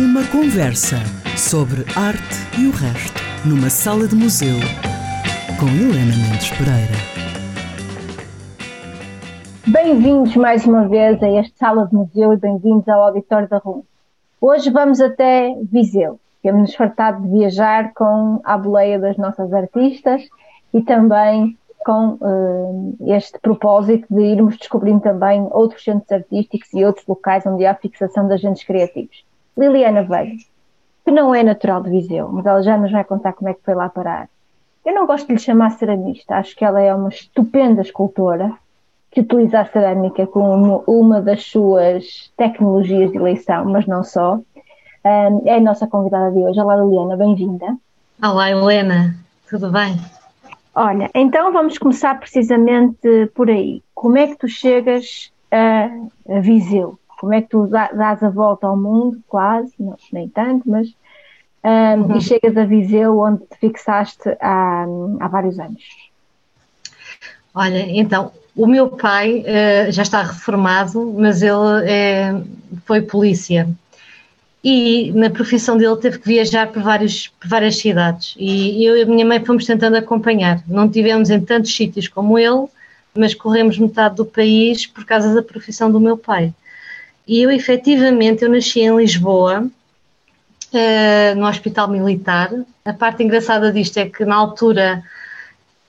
Uma conversa sobre arte e o resto, numa sala de museu, com Helena Mendes Pereira. Bem-vindos mais uma vez a esta sala de museu e bem-vindos ao Auditório da RUM. Hoje vamos até Viseu. Temos-nos fartado de viajar com a boleia das nossas artistas e também com uh, este propósito de irmos descobrindo também outros centros artísticos e outros locais onde há fixação de agentes criativos. Liliana Velho, que não é natural de Viseu, mas ela já nos vai contar como é que foi lá parar. Eu não gosto de lhe chamar ceramista, acho que ela é uma estupenda escultora que utiliza a cerâmica como uma das suas tecnologias de eleição, mas não só. É a nossa convidada de hoje. Olá, Liliana, bem-vinda. Olá, Helena, tudo bem? Olha, então vamos começar precisamente por aí. Como é que tu chegas a Viseu? Como é que tu dás a volta ao mundo, quase, não, nem tanto, mas um, uhum. e chegas a Viseu onde te fixaste há, há vários anos? Olha, então, o meu pai uh, já está reformado, mas ele uh, foi polícia e na profissão dele teve que viajar por, vários, por várias cidades e eu e a minha mãe fomos tentando acompanhar. Não tivemos em tantos sítios como ele, mas corremos metade do país por causa da profissão do meu pai. E eu efetivamente, eu nasci em Lisboa, uh, no Hospital Militar. A parte engraçada disto é que na altura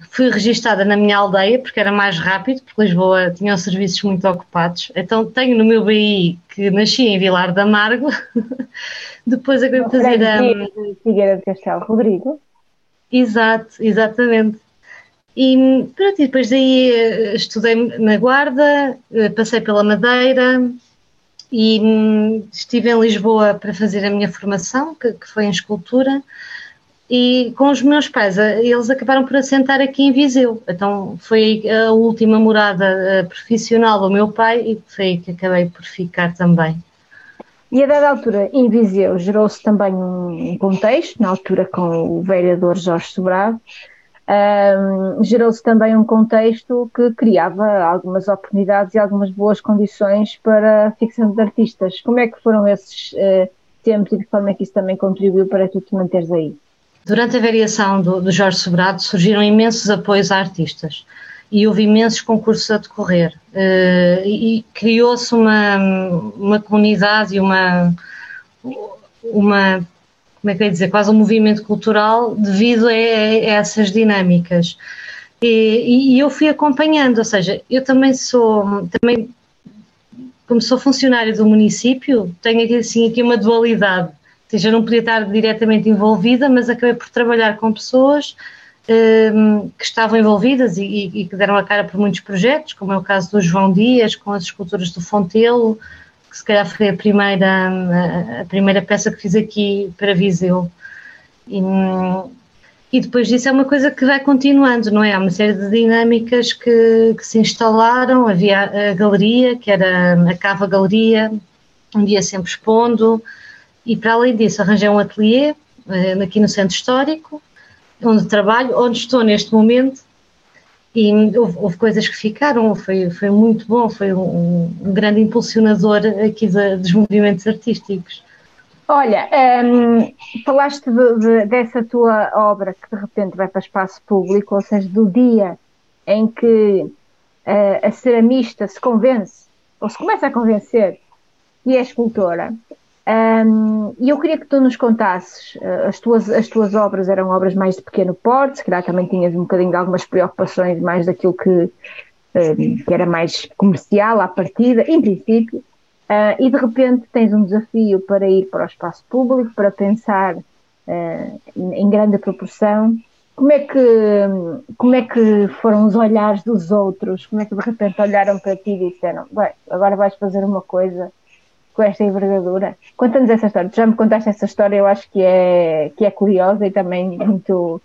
fui registada na minha aldeia porque era mais rápido, porque Lisboa tinha os serviços muito ocupados. Então tenho no meu BI que nasci em Vilar da Amargo, depois acabei de fazer a. Figueira de Castelo Rodrigo. Exato, exatamente. E pronto, e depois daí eh, estudei na Guarda, eh, passei pela Madeira e hum, estive em Lisboa para fazer a minha formação, que, que foi em escultura e com os meus pais, eh, eles acabaram por assentar aqui em Viseu. Então foi a última morada eh, profissional do meu pai e foi aí que acabei por ficar também. E a dada altura, em Viseu, gerou-se também um contexto, na altura com o vereador Jorge Sobrado, um, gerou-se também um contexto que criava algumas oportunidades e algumas boas condições para a ficção de artistas. Como é que foram esses uh, tempos e de forma é que isso também contribuiu para tu te manteres aí? Durante a variação do, do Jorge Sobrado surgiram imensos apoios a artistas e houve imensos concursos a decorrer uh, e criou-se uma, uma comunidade e uma, uma, como é que eu ia dizer, quase um movimento cultural devido a, a essas dinâmicas. E, e, eu fui acompanhando, ou seja, eu também sou, também, como sou funcionário do município, tenho aqui, assim, aqui uma dualidade seja, eu não podia estar diretamente envolvida, mas acabei por trabalhar com pessoas um, que estavam envolvidas e, e, que deram a cara por muitos projetos, como é o caso do João Dias, com as esculturas do Fontelo, que se calhar foi a primeira, a, primeira peça que fiz aqui para Viseu. E, e, depois disso é uma coisa que vai continuando, não é? Há uma série de dinâmicas que, que se instalaram, havia a galeria, que era a Cava Galeria, um dia sempre expondo, e para além disso arranjei um ateliê eh, aqui no Centro Histórico, onde trabalho, onde estou neste momento e houve, houve coisas que ficaram, foi, foi muito bom, foi um, um grande impulsionador aqui de, dos movimentos artísticos. Olha, um, falaste de, de, dessa tua obra que de repente vai para espaço público, ou seja, do dia em que uh, a ceramista se convence, ou se começa a convencer, e é escultora. Um, e eu queria que tu nos contasses, uh, as, tuas, as tuas obras eram obras mais de pequeno porte, se calhar também tinhas um bocadinho de algumas preocupações mais daquilo que, uh, que era mais comercial à partida, em princípio, uh, e de repente tens um desafio para ir para o espaço público, para pensar em grande proporção. Como é, que, como é que foram os olhares dos outros? Como é que de repente olharam para ti e disseram, bem, agora vais fazer uma coisa com esta envergadura. Conta-nos essa história. Tu já me contaste essa história, eu acho que é, que é curiosa e também muito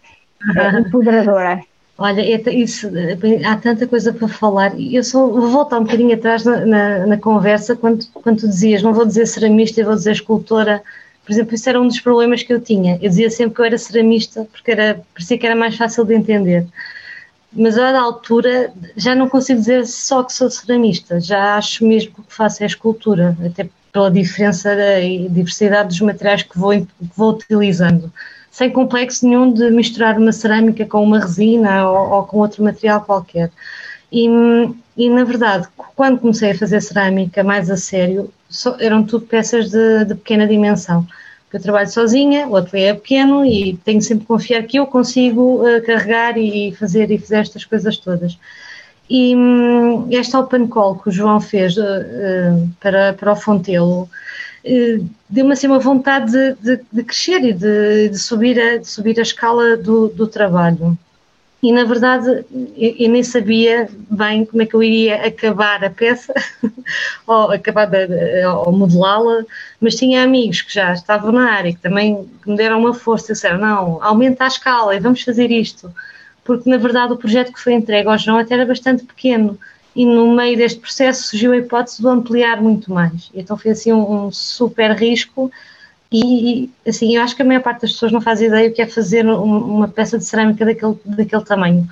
é, empoderadora. Olha, é isso, há tanta coisa para falar. Eu só vou voltar um bocadinho atrás na, na, na, conversa quando, quando tu dizias, não vou dizer ceramista, vou dizer escultora. Por exemplo, isso era um dos problemas que eu tinha. Eu dizia sempre que eu era ceramista porque era, parecia que era mais fácil de entender mas a da altura já não consigo dizer só que sou ceramista, já acho mesmo que o que faço é escultura, até pela diferença e diversidade dos materiais que vou, que vou utilizando, sem complexo nenhum de misturar uma cerâmica com uma resina ou, ou com outro material qualquer. E, e, na verdade, quando comecei a fazer cerâmica mais a sério, só, eram tudo peças de, de pequena dimensão. Eu trabalho sozinha, o ateliê é pequeno e tenho sempre que confiar que eu consigo uh, carregar e fazer e fazer estas coisas todas. E um, esta open call que o João fez uh, para, para o Fontelo uh, deu-me assim uma vontade de, de, de crescer e de, de, subir a, de subir a escala do, do trabalho. E na verdade eu, eu, nem sabia bem como é que eu iria acabar a peça ou acabar ou modelá-la, mas tinha amigos que já estavam na área que também me deram uma força disseram, não, aumenta a escala e vamos fazer isto, porque na verdade o projeto que foi entregue ao João até era bastante pequeno e no meio deste processo surgiu a hipótese de ampliar muito mais, então foi assim um, um super risco e, assim, eu acho que a maior parte das pessoas não faz ideia o que é fazer uma peça de cerâmica daquele, daquele tamanho.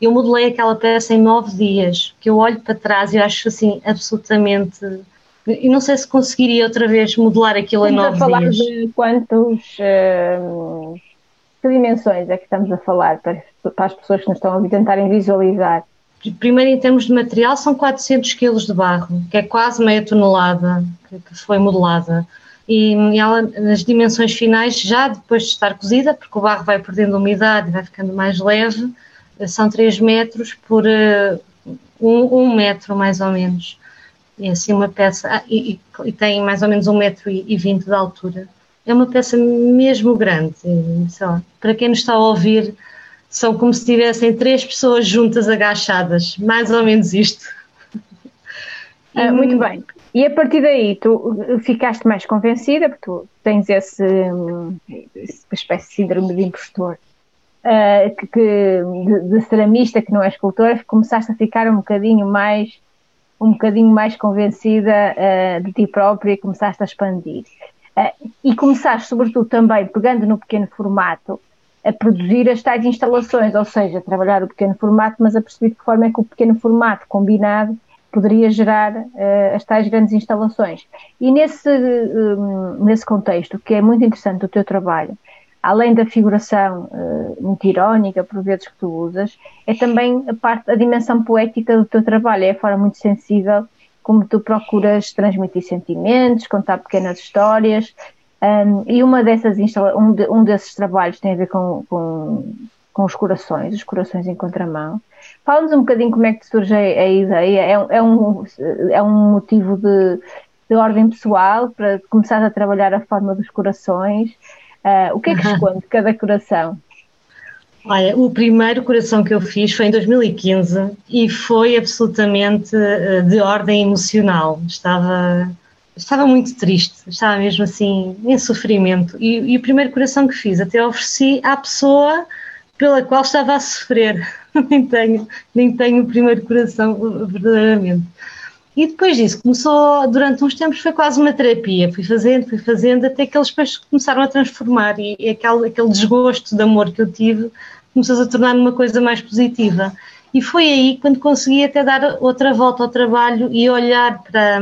Eu modelei aquela peça em nove dias, que eu olho para trás e acho assim absolutamente. E não sei se conseguiria outra vez modelar aquilo estamos em nove a falar dias. de quantos. Uh, que dimensões é que estamos a falar para, para as pessoas que nos estão a tentarem visualizar? Primeiro, em termos de material, são 400 kg de barro, que é quase meia tonelada que, que foi modelada e ela nas dimensões finais, já depois de estar cozida, porque o barro vai perdendo umidade e vai ficando mais leve, são 3 metros por uh, um, um, metro mais ou menos. É assim uma peça, ah, e, e, tem mais ou menos um metro e, de altura. É uma peça mesmo grande, lá, para quem nos está a ouvir, são como se tivessem três pessoas juntas agachadas, mais ou menos isto. Ah, muito bem. E a partir daí tu ficaste mais convencida, porque tu tens esse, esse espécie de síndrome de impostor, uh, que, que de, de, ceramista que não é escultor, começaste a ficar um bocadinho mais um bocadinho mais convencida uh, de ti própria e começaste a expandir. Uh, e começaste, sobretudo, também pegando no pequeno formato, a produzir as tais instalações, ou seja, trabalhar o pequeno formato, mas a perceber de que forma é que o pequeno formato combinado poderia gerar uh, as tais grandes instalações. E nesse, um, nesse contexto, que é muito interessante do teu trabalho, além da figuração uh, muito irónica, por vezes, que tu usas, é também a parte, a dimensão poética do teu trabalho, é a forma muito sensível como tu procuras transmitir sentimentos, contar pequenas histórias, um, e uma dessas um, de, um desses trabalhos tem a ver com, com, com os corações, os corações em contramão, Fala-nos um bocadinho como é que surge a, ideia. É, é, um, é um motivo de, de ordem pessoal para começar a trabalhar a forma dos corações. Uh, o que é que esconde cada coração? Olha, o primeiro coração que eu fiz foi em 2015 e foi absolutamente uh, de ordem emocional. Estava, estava muito triste, estava mesmo assim em sofrimento. E, e o primeiro coração que fiz até ofereci à pessoa pela qual estava a sofrer. nem, tenho, nem tenho o primeiro coração verdadeiramente. E depois disso, começou, durante uns tempos, foi quase uma terapia. Fui fazendo, fui fazendo, até que eles começaram a transformar. E, e aquele, aquele desgosto de amor que eu tive começou a tornar uma coisa mais positiva. E foi aí quando consegui até dar outra volta ao trabalho e olhar para,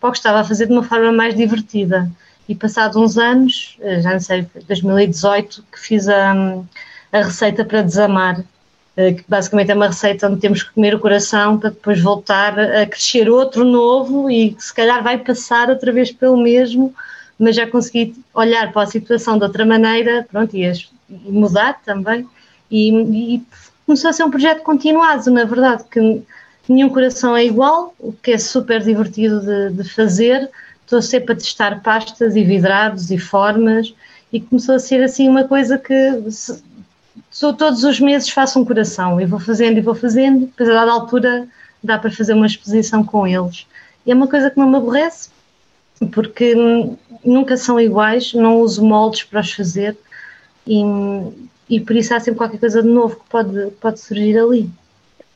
para o que estava a fazer de uma forma mais divertida. E passados uns anos, eh, já não sei, 2018, que fiz a a receita para desamar, eh, que basicamente é uma receita onde temos que comer o coração para depois voltar a crescer outro novo e que se calhar vai passar outra vez pelo mesmo, mas já consegui olhar para a situação de outra maneira, pronto, e, mudar também. E, e começou a ser um projeto continuado, na verdade, que nenhum coração é igual, o que é super divertido de, de fazer. Estou sempre a testar pastas e vidrados e formas e começou a ser assim uma coisa que sou todos os meses faço um coração e vou fazendo e vou fazendo, depois a dada altura dá para fazer uma exposição com eles. E é uma coisa que não me aborrece, porque nunca são iguais, não uso moldes para os fazer e, e por isso há sempre qualquer coisa de novo que pode, pode surgir ali.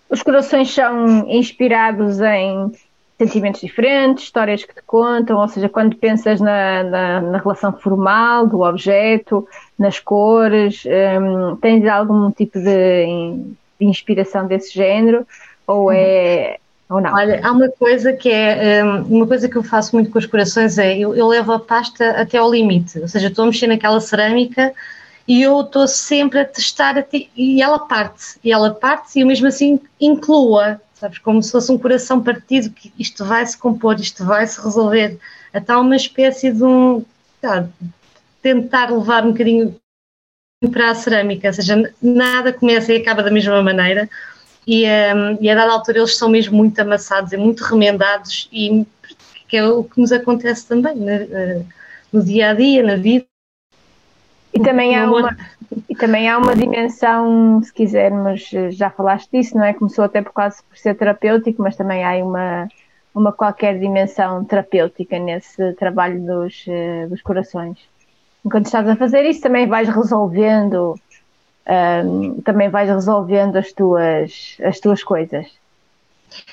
Os corações são inspirados em sentimentos diferentes, histórias que te contam, ou seja, quando pensas na, na, na relação formal do objeto, nas cores, um, tens algum tipo de, de, inspiração desse género? Ou é, Ou não? Olha, há uma coisa que é hum, uma coisa que eu faço muito com os corações é eu, eu levo a pasta até ao limite, ou seja, estou a mexer naquela cerâmica e eu estou sempre a testar até, e ela parte, e ela parte e eu mesmo assim inclua, sabes, como se fosse um coração partido que isto vai se compor, isto vai se resolver, até uma espécie de um tá, tentar levar um bocadinho para a cerâmica, ou seja, nada começa e acaba da mesma maneira, e, um, e a dada altura eles são mesmo muito amassados e muito remendados, e que é o que nos acontece também né? Eh, no dia a dia, na vida. E também, há uma, e também há uma dimensão, se quisermos, já falaste disso, não é? Começou até por quase por ser terapêutico, mas também há uma, uma qualquer dimensão terapêutica nesse trabalho dos, eh, dos corações. Enquanto estás a fazer isso, também vais resolvendo também vais resolvendo as tuas, as tuas coisas.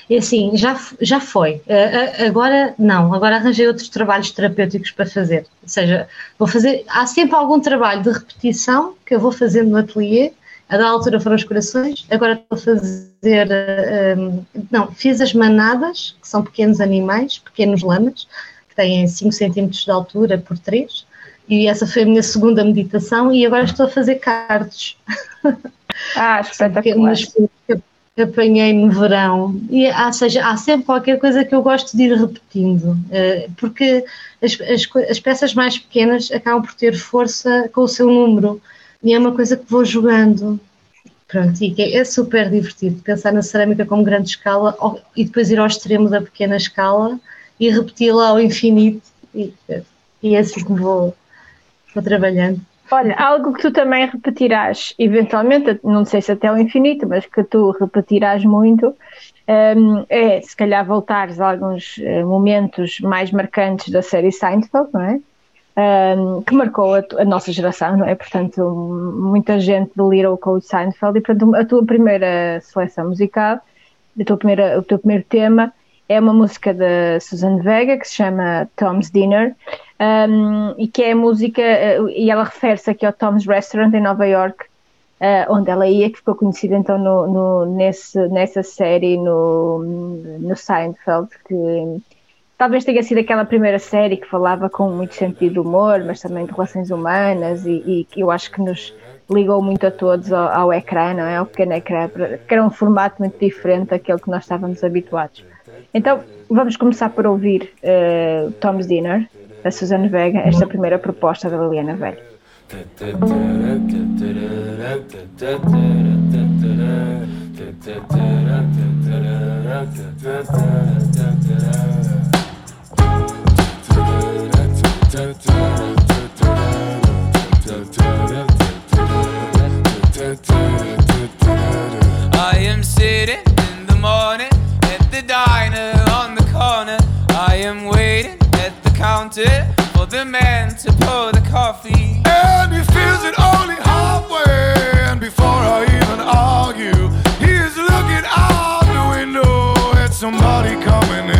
É assim, já, já foi. Uh, agora não, agora arranjei outros trabalhos terapêuticos para fazer. Ou seja, vou fazer. Há sempre algum trabalho de repetição que eu vou fazendo no ateliê. A da altura foram os corações, agora estou a fazer. Uh, não, fiz as manadas, que são pequenos animais, pequenos lamas, que têm 5 centímetros de altura por 3 e essa foi a minha segunda meditação e agora estou a fazer cards. Ah, espetacular. Apanhei no verão. E, ou seja, há sempre qualquer coisa que eu gosto de ir repetindo, eh, porque as, as, as peças mais pequenas acabam por ter força com o seu número e é uma coisa que vou jogando. Pronto, e é, é super divertido pensar na cerâmica como grande escala e depois ir ao extremo da pequena escala e repeti-la ao infinito. E, e é assim que vou, Vou trabalhando. Olha, algo que tu também repetirás, eventualmente, não sei se até ao infinito, mas que tu repetirás muito, um, é se calhar voltares a alguns uh, momentos mais marcantes da série Seinfeld, não é? Um, que marcou a, a, nossa geração, não é? Portanto, muita gente delirou com o Seinfeld e, portanto, a tua primeira seleção musical, a tua primeira, o teu primeiro tema é uma música da Susan Vega que se chama Tom's Dinner um, e que é música, uh, e ela refere-se aqui ao Tom's Restaurant em Nova York, uh, onde ela ia, que ficou conhecida então no, no, nesse, nessa série no, no Seinfeld, que talvez tenha sido aquela primeira série que falava com muito sentido de humor, mas também de relações humanas, e, que eu acho que nos ligou muito a todos ao, ao ecrã, não é? Ao pequeno ecrã, que era um formato muito diferente daquele que nós estávamos habituados. Então, vamos começar por ouvir uh, Tom's Dinner, da Susana Vega, esta primeira proposta da Liliana Velho. The man to pour the coffee. And he feels it only halfway. And before I even argue, he is looking out the window at somebody coming in.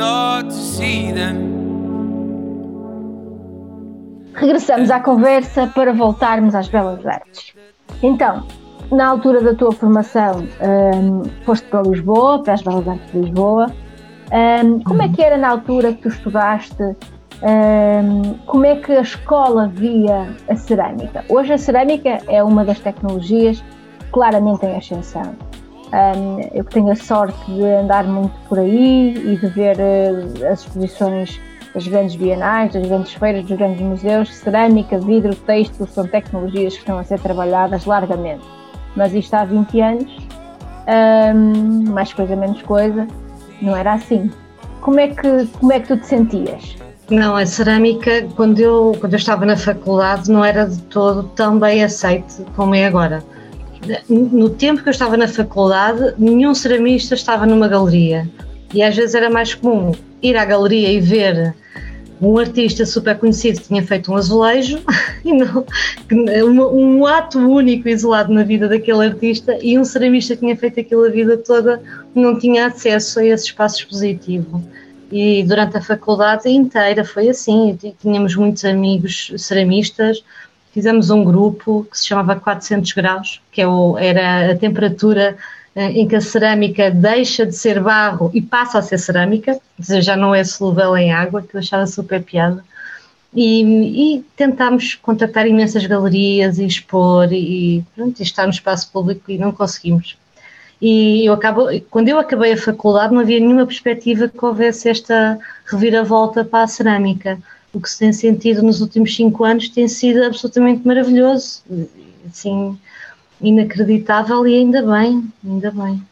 not to see them. Regressamos à conversa para voltarmos às belas artes. Então, na altura da tua formação, um, foste para Lisboa, para as Belas Artes de Lisboa. Um, como é que era na altura que tu estudaste? Um, como é que a escola via a cerâmica? Hoje a cerâmica é uma das tecnologias claramente em ascensão. Um, eu tenho a sorte de andar muito por aí e de ver uh, as exposições das grandes bienais, das grandes feiras, dos grandes museus, cerâmica, vidro, texto, são tecnologias que estão a ser trabalhadas largamente. Mas isto há 20 anos, um, mais coisa, menos coisa, não era assim. Como é que, como é que tu te sentias? Não, a cerâmica, quando eu, quando eu estava na faculdade, não era de todo tão bem aceite como é agora. No tempo que eu estava na faculdade, nenhum ceramista estava numa galeria. E às vezes era mais comum ir à galeria e ver um artista super conhecido que tinha feito um azulejo não, um, um, ato único isolado na vida daquele artista e um ceramista que tinha feito aquilo a vida toda não tinha acesso a esse espaço expositivo. E durante a faculdade inteira foi assim, tínhamos muitos amigos ceramistas, fizemos um grupo que se chamava 400 graus, que é era a temperatura eh, em que a cerâmica deixa de ser barro e passa a ser cerâmica, ou seja, já não é solúvel em água, que eu achava super piada. E, e tentámos contactar imensas galerias e expor e, pronto, e estar no espaço público e não conseguimos. E eu acabo, quando eu acabei a faculdade não havia nenhuma perspectiva que houvesse esta reviravolta para a cerâmica. O que se tem sentido nos últimos cinco anos tem sido absolutamente maravilhoso. Assim, inacreditável e ainda bem, ainda bem.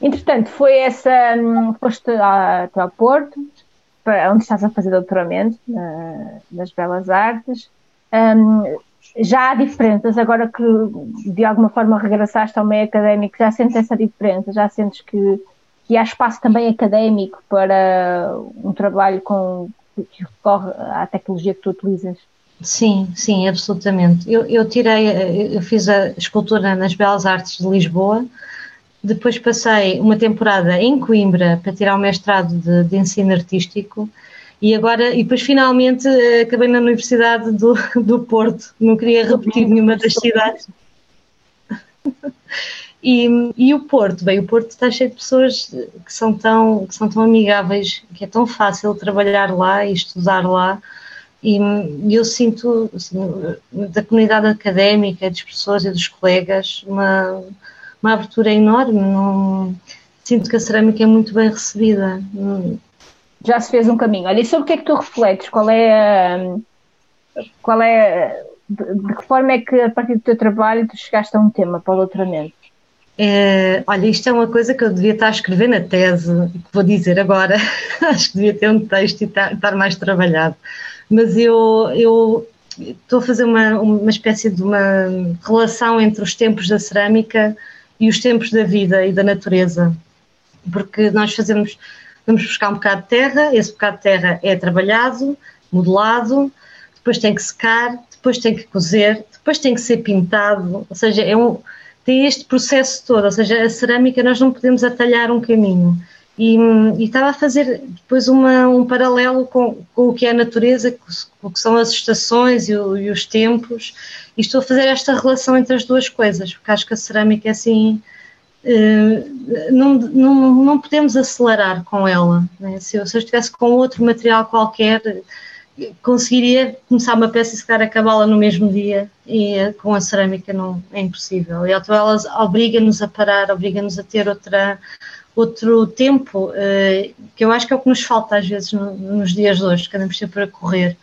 Entretanto, foi essa, hum, foste a, a Porto, onde estás a fazer doutoramento nas Belas Artes. Um, já há diferenças, agora que de alguma forma regressaste ao meio académico, já sentes essa diferença, já sentes que, que há espaço também académico para um trabalho com, que recorre à tecnologia que tu utilizas? Sim, sim, absolutamente. Eu, eu tirei, eu fiz a escultura nas Belas Artes de Lisboa, depois passei uma temporada em Coimbra para tirar o mestrado de, de ensino artístico e agora, e depois finalmente eh, acabei na Universidade do, do Porto, não queria repetir nenhuma das cidades. E, e o Porto, bem, o Porto está cheio de pessoas que são tão, que são tão amigáveis, que é tão fácil trabalhar lá e estudar lá e, eu sinto assim, da comunidade académica, das pessoas e dos colegas uma, uma abertura enorme. Não, sinto que a cerâmica é muito bem recebida. Já se fez um caminho. Olha, e sobre o que é que tu refletes? Qual é qual é de, de que forma é que a partir do teu trabalho tu chegaste a um tema para o doutoramento? É, olha, isto é uma coisa que eu devia estar a escrever na tese, que vou dizer agora. Acho que devia ter um texto e estar, mais trabalhado. Mas eu, eu estou a fazer uma, uma espécie de uma relação entre os tempos da cerâmica e os tempos da vida e da natureza, porque nós fazemos, vamos buscar um bocado de terra, esse bocado de terra é trabalhado, modelado, depois tem que secar, depois tem que cozer, depois tem que ser pintado, ou seja, é um, tem este processo todo, ou seja, a cerâmica nós não podemos atalhar um caminho. E, e, estava a fazer depois uma, um paralelo com, com, o que é a natureza, com o que são as estações e, o, e, os tempos, e estou a fazer esta relação entre as duas coisas, porque acho que a cerâmica é assim. Eh, não, não, não podemos acelerar com ela. Né? Se, eu, se eu estivesse com outro material qualquer, conseguiria começar uma peça e se calhar acabá-la no mesmo dia, e eh, com a cerâmica não é impossível. E então ela obriga-nos a parar, obriga-nos a ter outra outro tempo, uh, que eu acho que é o que nos falta às vezes no, nos dias de hoje, que andamos sempre a correr.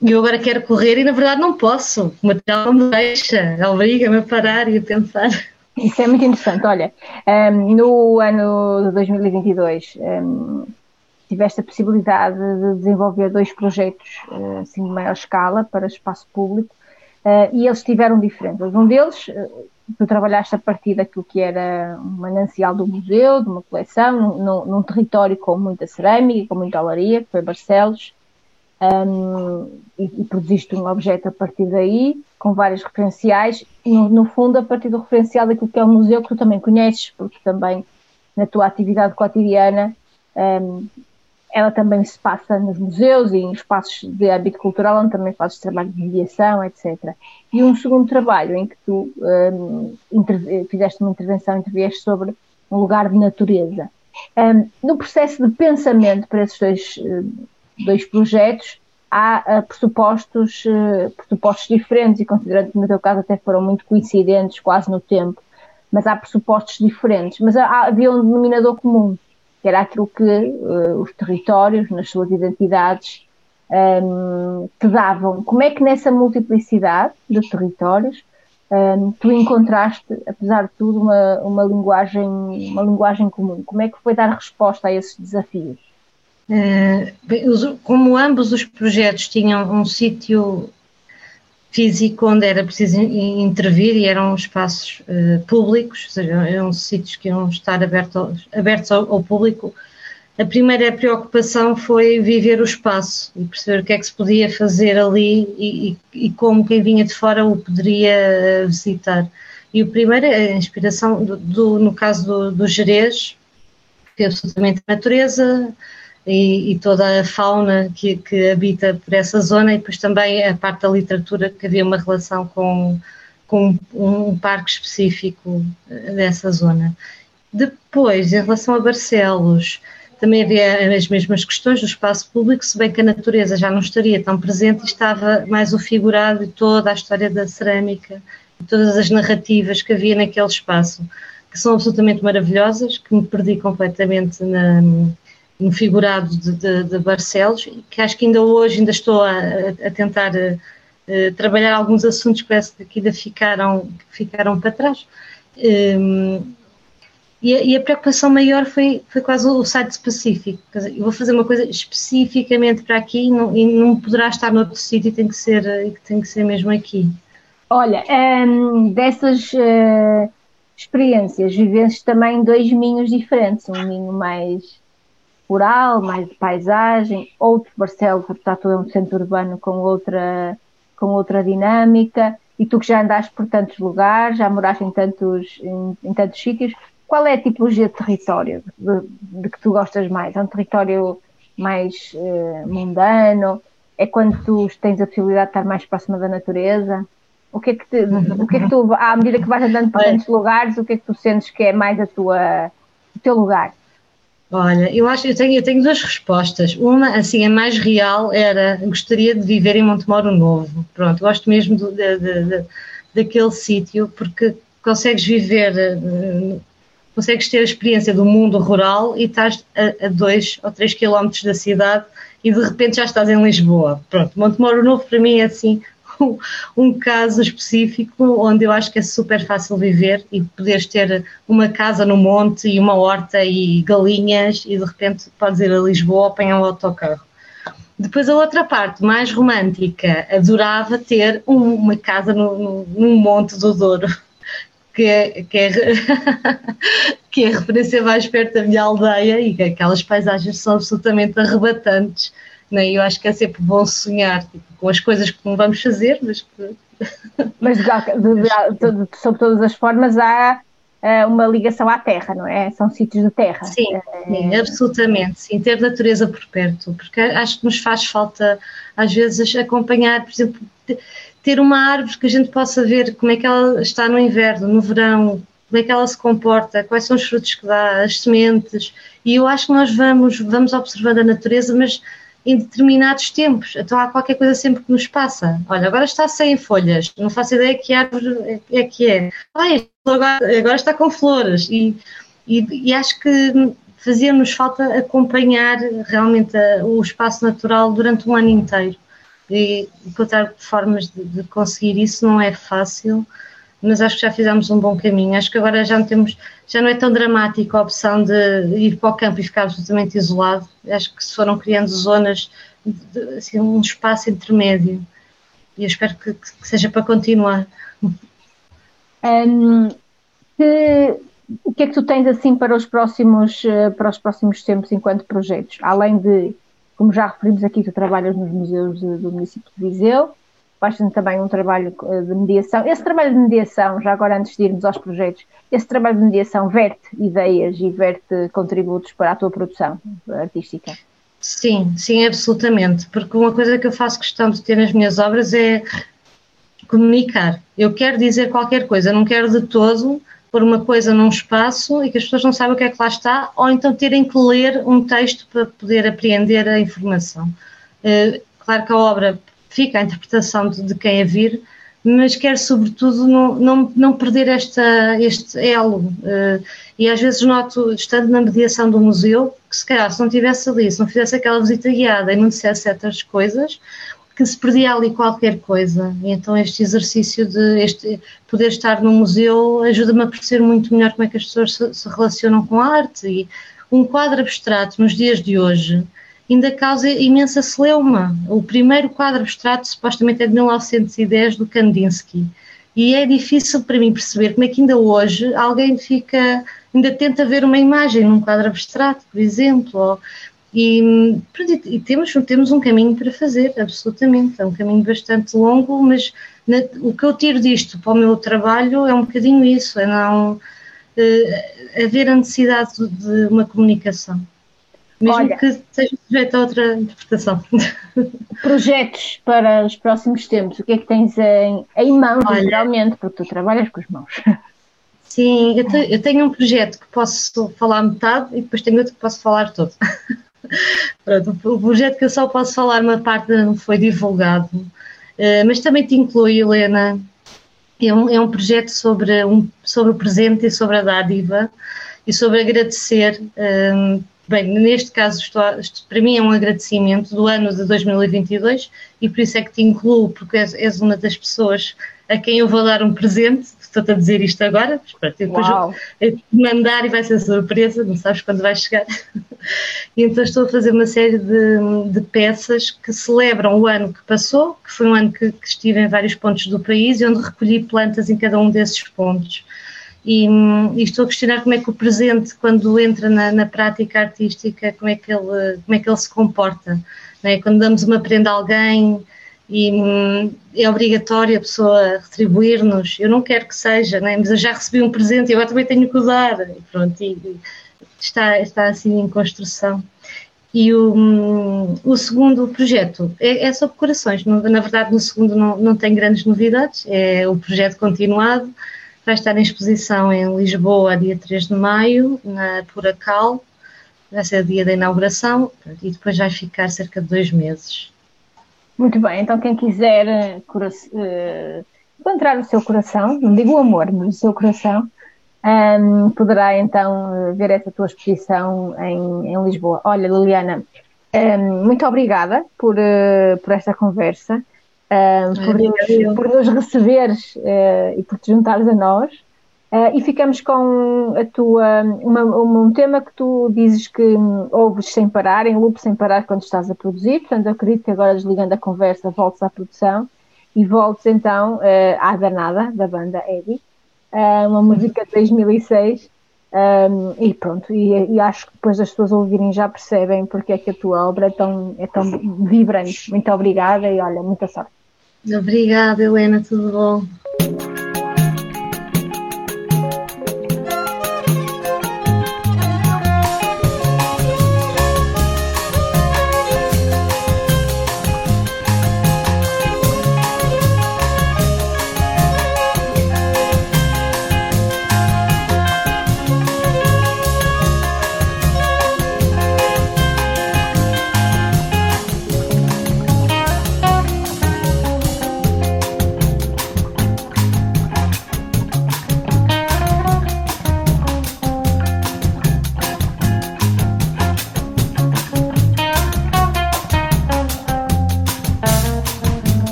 E eu agora quero correr e na verdade não posso, o material não me deixa, obriga-me a parar e a pensar. Isso é muito interessante. Olha, um, ehm, no ano de 2022 um, tiveste a possibilidade de desenvolver dois projetos uh, assim, de maior escala para espaço público uh, e eles tiveram diferenças. Um deles, tu trabalhaste a partir daquilo que era um manancial do museu, de uma coleção, num, num território com muita cerâmica, com muita olaria, que foi Barcelos, um, e, e, produziste um objeto a partir daí, com vários referenciais, no, no, fundo a partir do referencial daquilo que é o museu, que tu também conheces, porque também na tua atividade cotidiana um, ela também se passa nos museus e em espaços de âmbito cultural, onde também fazes trabalho de mediação, etc. E um segundo trabalho em que tu um, fizeste uma intervenção, intervieste sobre um lugar de natureza. Um, no processo de pensamento para esses dois, hum, dois projetos, há uh, pressupostos, uh, pressupostos diferentes e considerando que no teu caso até foram muito coincidentes, quase no tempo, mas há pressupostos diferentes. Mas há, havia um denominador comum, que era aquilo que uh, os territórios, nas suas identidades, um, ehm, te davam. Como é que nessa multiplicidade de territórios um, tu encontraste, apesar de tudo, uma, uma, linguagem, uma linguagem comum? Como é que foi dar resposta a esses desafios? Uh, como ambos os projetos tinham um sítio físico onde era preciso intervir e eram espaços uh, públicos, ou seja, eram sítios que iam estar abertos, abertos ao, ao, público. A primeira preocupação foi viver o espaço e perceber o que é que se podia fazer ali e, e, e como quem vinha de fora o poderia eh, visitar. E a inspiração, do, do no caso do, do Jerez, que é absolutamente natureza, e, e, toda a fauna que, que, habita por essa zona e depois também a parte da literatura que havia uma relação com, com um, um parque específico eh, dessa zona. Depois, em relação a Barcelos, também havia as mesmas questões do espaço público, se bem que a natureza já não estaria tão presente, estava mais o figurado e toda a história da cerâmica e todas as narrativas que havia naquele espaço, que são absolutamente maravilhosas, que me perdi completamente na, no figurado de, de, de, Barcelos, que acho que ainda hoje ainda estou a, a tentar uh, trabalhar alguns assuntos que parece que ainda ficaram, ficaram para trás. Um, e, a, e, a, preocupação maior foi, foi quase o site específico. Dizer, eu vou fazer uma coisa especificamente para aqui e não, e não poderá estar noutro sítio, tem que ser, tem que ser mesmo aqui. Olha, um, dessas uh, experiências, vivências também dois minhos diferentes, um minho mais rural, mais de paisagem, outro Barcelos, portanto, é um centro urbano com outra, com outra dinâmica, e tu que já andaste por tantos lugares, já moraste em tantos, em, em tantos sítios, qual é a tipologia de território de, de, que tu gostas mais? É um território mais eh, mundano? É quando tu tens a possibilidade de estar mais próxima da natureza? O que é que, te, o que, é que tu, à medida que vais andando por tantos lugares, o que é que tu sentes que é mais a tua, o teu lugar? Olha, eu acho eu tenho, eu tenho duas respostas. Uma, assim, a mais real era gostaria de viver em Montemoro Novo. Pronto, gosto mesmo do, de, de, de, daquele sítio porque consegues viver, eh, consegues ter a experiência do mundo rural e estás a, a dois ou três quilómetros da cidade e de repente já estás em Lisboa. Pronto, Montemoro Novo para mim é assim um, caso específico onde eu acho que é super fácil viver e poderes ter uma casa no monte e uma horta e galinhas e de repente podes ir a Lisboa apanhar um autocarro. Depois a outra parte, mais romântica, adorava ter um, uma casa no, num monte do Douro, que é, que, é, que é referência mais perto da minha aldeia e que aquelas paisagens são absolutamente arrebatantes né? Eu acho que é sempre bom sonhar tipo, com as coisas que não vamos fazer, mas que... Mas de, de, de, sobre todas as formas há uh, uma ligação à terra, não é? São sítios de terra. Sim, é... sim, absolutamente. Sim, ter natureza por perto, porque acho que nos faz falta, às vezes, acompanhar, por exemplo, ter uma árvore que a gente possa ver como é que ela está no inverno, no verão, como é que ela se comporta, quais são os frutos que dá, as sementes, e eu acho que nós vamos, vamos observando a natureza, mas em determinados tempos. Então há qualquer coisa sempre que nos passa. Olha, agora está sem folhas, não faço ideia que árvore é que é. Ai, agora, agora está com flores. E, e, e acho que fazia-nos falta acompanhar realmente a, o espaço natural durante um ano inteiro. E encontrar formas de, de conseguir isso não é fácil mas acho que já fizemos um bom caminho. Acho que agora já não temos, já não é tão dramático a opção de ir para o campo e ficar absolutamente isolado. Acho que se foram criando zonas, de, assim, um espaço intermédio. E eu espero que, que seja para continuar. Um, que, o que é que tu tens assim para os próximos eh, para os próximos tempos enquanto projetos? Além de, como já referimos aqui, tu trabalhas nos museus do município de Viseu, faz também um trabalho eh, de mediação. Esse trabalho de mediação, já agora antes de irmos aos projetos, esse trabalho de mediação verte ideias e verte contributos para a tua produção artística? Sim, sim, absolutamente. Porque uma coisa que eu faço questão de ter nas minhas obras é comunicar. Eu quero dizer qualquer coisa, não quero de todo pôr uma coisa num espaço e que as pessoas não saibam o que é que lá está, ou então terem que ler um texto para poder apreender a informação. Eh, claro que a obra fica a interpretação de, de quem a vir, mas quero sobretudo não, não, não perder esta, este elo. Uh, e às vezes noto, estando na mediação do museu, que se calhar se não estivesse ali, se não fizesse aquela visita guiada e não dissesse certas coisas, que se perdia ali qualquer coisa. E então este exercício de este, poder estar no museu ajuda-me a perceber muito melhor como é que as pessoas se, se relacionam com a arte. E um quadro abstrato nos dias de hoje ainda causa imensa celeuma. O primeiro quadro abstrato supostamente é de 1910 do Kandinsky. E é difícil para mim perceber como é que ainda hoje alguém fica, ainda tenta ver uma imagem num quadro abstrato, por exemplo, e, e, temos, temos um caminho para fazer, absolutamente. É um caminho bastante longo, mas na, o que eu tiro disto para o meu trabalho é um bocadinho isso: é não uh, haver a necessidade de, de uma comunicação. Mesmo Olha, que seja sujeito a outra interpretação. Projetos para os próximos tempos, o que é que tens em, em mãos, Olha, geralmente, porque tu trabalhas com as mãos? Sim, eu, te, eu tenho um projeto que posso falar metade e depois tenho outro que posso falar todo. Pronto, o projeto que eu só posso falar uma parte não foi divulgado, uh, mas também te inclui, Helena. É um, é um projeto sobre, um, sobre o presente e sobre a dádiva e sobre agradecer. Um, eh, bem, neste caso, estou, para mim é um agradecimento do ano de 2022 e por isso é que te incluo, porque és, és uma das pessoas a quem eu vou dar um presente estou-te a dizer isto agora, mas pronto, depois mandar e vai ser surpresa, não sabes quando vai chegar. e então estou a fazer uma série de, de, peças que celebram o ano que passou, que foi um ano que, que estive em vários pontos do país e onde recolhi plantas em cada um desses pontos. E, e, estou a questionar como é que o presente, quando entra na, na, prática artística, como é que ele, como é que ele se comporta. É? Quando damos uma prenda a alguém, e é obrigatório a pessoa retribuir-nos. Eu não quero que seja, né? mas eu já recebi um presente e agora também tenho que usar. E pronto, e está, está assim em construção. E o, o segundo projeto é, é sobre corações. Na verdade, no segundo não, não tem grandes novidades, é o projeto continuado. Vai estar em exposição em Lisboa, dia 3 de maio, na Puracal. Vai ser o dia da inauguração e depois vai ficar cerca de dois meses. Muito bem, então quem quiser uh, encontrar o seu coração, não digo o amor, mas o seu coração, um, ehm, poderá então ver essa tua exposição em, em Lisboa. Olha, Liliana, um, ehm, muito obrigada por, uh, por esta conversa, ehm, por, nos, por, nos, receberes uh, e por te juntares a nós. Uh, e ficamos com a tua, uma, um tema que tu dizes que ouves sem parar, em loop sem parar quando estás a produzir, portanto eu acredito que agora desligando a conversa voltes à produção e voltes então uh, à Danada, da banda Eddie, uh, uma música de 2006 um, e pronto, e, e, acho que depois das pessoas ouvirem já percebem porque é que a tua obra é tão, é tão vibrante. Muito obrigada e olha, muita sorte. Obrigada Helena, tudo bom?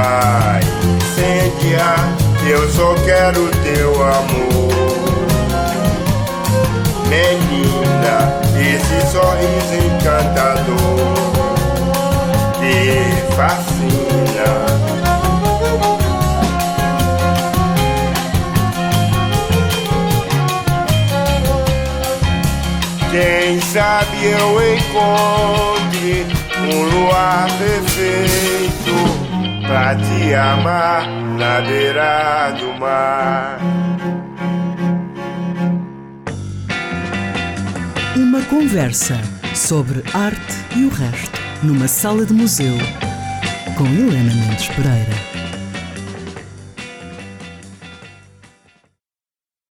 Ai, Cíntia, eu só quero teu amor. Menina, esse sorriso encantador te fascina. Quem sabe eu encontre um luar perfeito pra te amar na beira do mar. Uma conversa sobre arte e o resto numa sala de museu com Helena Mendes Pereira.